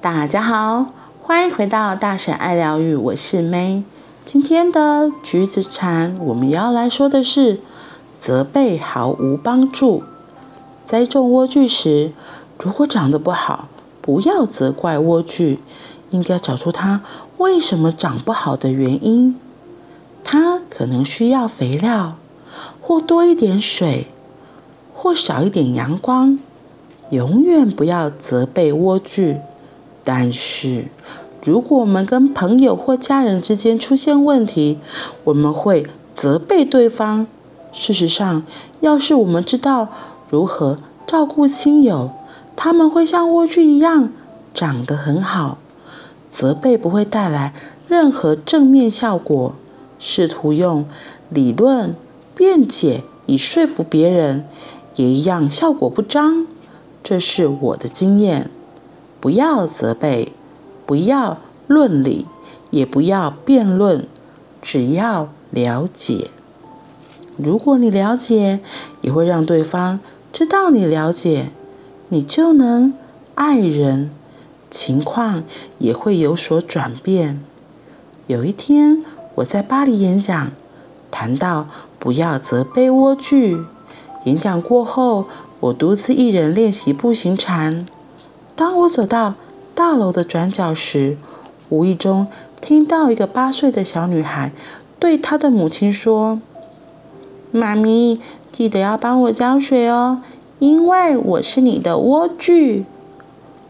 大家好，欢迎回到大婶爱疗愈，我是 May。今天的橘子禅，我们要来说的是责备毫无帮助。栽种莴苣时，如果长得不好，不要责怪莴苣，应该找出它为什么长不好的原因。它可能需要肥料，或多一点水，或少一点阳光。永远不要责备莴苣。但是，如果我们跟朋友或家人之间出现问题，我们会责备对方。事实上，要是我们知道如何照顾亲友，他们会像莴苣一样长得很好。责备不会带来任何正面效果。试图用理论辩解以说服别人，也一样效果不彰。这是我的经验。不要责备，不要论理，也不要辩论，只要了解。如果你了解，也会让对方知道你了解，你就能爱人，情况也会有所转变。有一天，我在巴黎演讲，谈到不要责备莴苣。演讲过后，我独自一人练习步行禅。当我走到大楼的转角时，无意中听到一个八岁的小女孩对她的母亲说：“妈咪，记得要帮我浇水哦，因为我是你的莴苣。”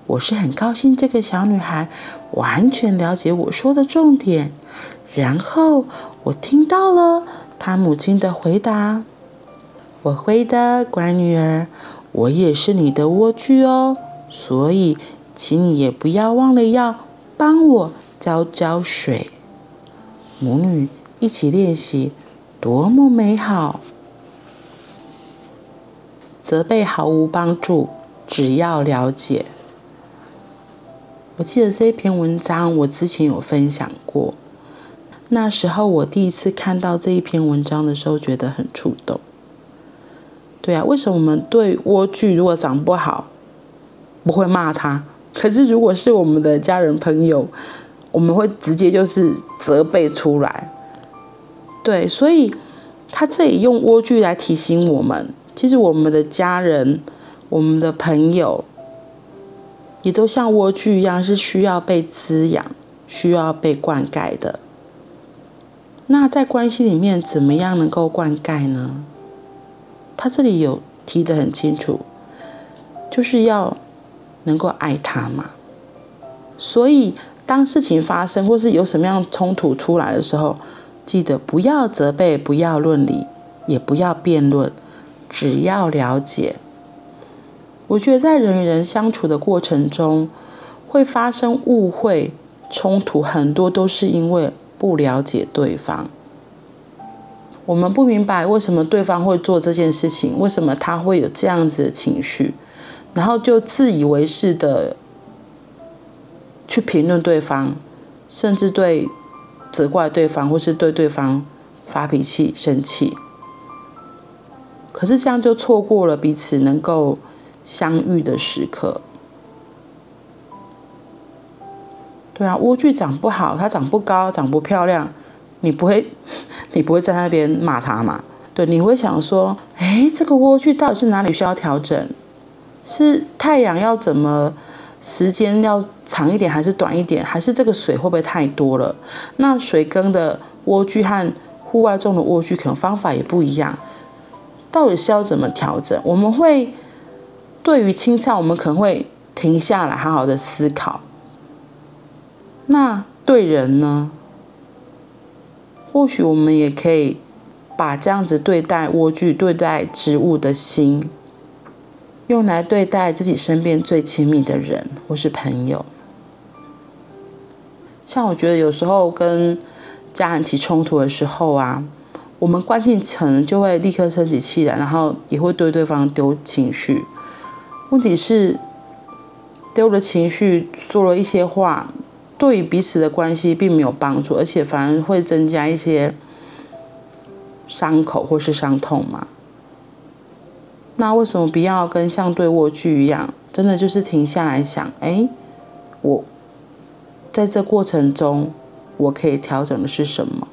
我是很高兴这个小女孩完全了解我说的重点。然后我听到了她母亲的回答：“我会的，乖女儿，我也是你的莴苣哦。”所以，请你也不要忘了要帮我浇浇水。母女一起练习，多么美好！责备毫无帮助，只要了解。我记得这一篇文章，我之前有分享过。那时候我第一次看到这一篇文章的时候，觉得很触动。对啊，为什么我们对莴苣如果长不好，不会骂他，可是如果是我们的家人朋友，我们会直接就是责备出来。对，所以他这里用莴苣来提醒我们，其实我们的家人、我们的朋友，也都像莴苣一样，是需要被滋养、需要被灌溉的。那在关系里面，怎么样能够灌溉呢？他这里有提得很清楚，就是要。能够爱他吗？所以，当事情发生或是有什么样冲突出来的时候，记得不要责备，不要论理，也不要辩论，只要了解。我觉得在人与人相处的过程中，会发生误会、冲突，很多都是因为不了解对方。我们不明白为什么对方会做这件事情，为什么他会有这样子的情绪。然后就自以为是的去评论对方，甚至对责怪对方，或是对对方发脾气、生气。可是这样就错过了彼此能够相遇的时刻。对啊，莴苣长不好，它长不高，长不漂亮，你不会，你不会在那边骂它嘛？对，你会想说，哎，这个莴苣到底是哪里需要调整？是太阳要怎么时间要长一点还是短一点？还是这个水会不会太多了？那水耕的莴苣和户外种的莴苣可能方法也不一样，到底是要怎么调整？我们会对于青菜，我们可能会停下来好好的思考。那对人呢？或许我们也可以把这样子对待莴苣、对待植物的心。用来对待自己身边最亲密的人或是朋友，像我觉得有时候跟家人起冲突的时候啊，我们关系层就会立刻生起气来，然后也会对对方丢情绪。问题是丢了情绪，说了一些话，对于彼此的关系并没有帮助，而且反而会增加一些伤口或是伤痛嘛。那为什么不要跟像对握具一样，真的就是停下来想，哎，我在这过程中，我可以调整的是什么？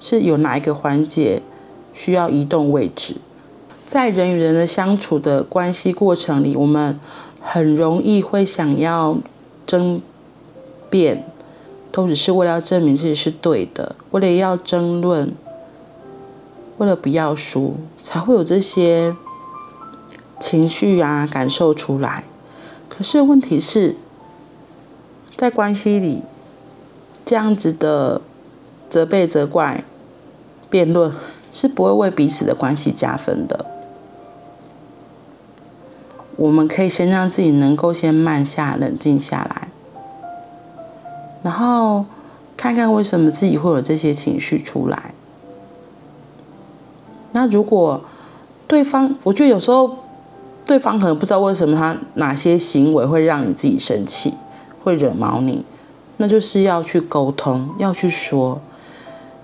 是有哪一个环节需要移动位置？在人与人的相处的关系过程里，我们很容易会想要争辩，都只是为了要证明自己是对的，为了要争论，为了不要输，才会有这些情绪啊感受出来。可是问题是，在关系里，这样子的责备、责怪、辩论是不会为彼此的关系加分的。我们可以先让自己能够先慢下、冷静下来，然后看看为什么自己会有这些情绪出来。那如果对方，我觉得有时候对方可能不知道为什么他哪些行为会让你自己生气，会惹毛你，那就是要去沟通，要去说，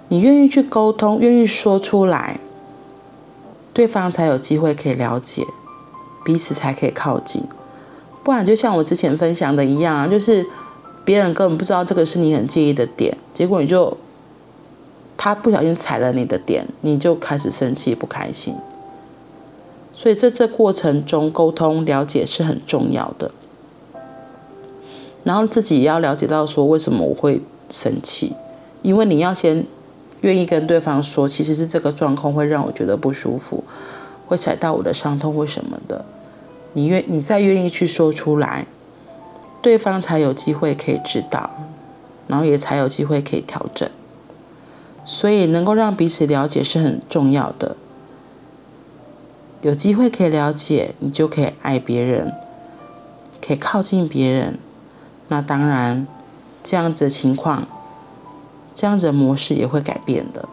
你愿意去沟通，愿意说出来，对方才有机会可以了解。彼此才可以靠近，不然就像我之前分享的一样啊，就是别人根本不知道这个是你很介意的点，结果你就他不小心踩了你的点，你就开始生气不开心。所以在这过程中沟通了解是很重要的，然后自己也要了解到说为什么我会生气，因为你要先愿意跟对方说，其实是这个状况会让我觉得不舒服，会踩到我的伤痛或什么的。你愿你再愿意去说出来，对方才有机会可以知道，然后也才有机会可以调整。所以能够让彼此了解是很重要的。有机会可以了解，你就可以爱别人，可以靠近别人。那当然，这样子的情况，这样子的模式也会改变的。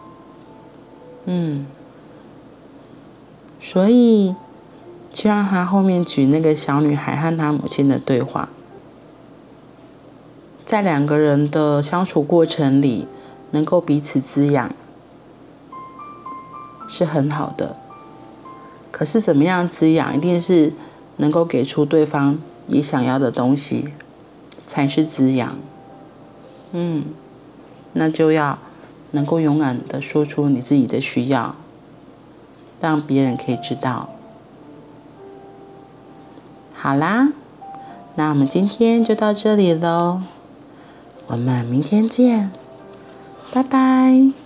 嗯，所以。就让他后面举那个小女孩和她母亲的对话，在两个人的相处过程里，能够彼此滋养，是很好的。可是怎么样滋养，一定是能够给出对方你想要的东西，才是滋养。嗯，那就要能够勇敢的说出你自己的需要，让别人可以知道。好啦，那我们今天就到这里喽，我们明天见，拜拜。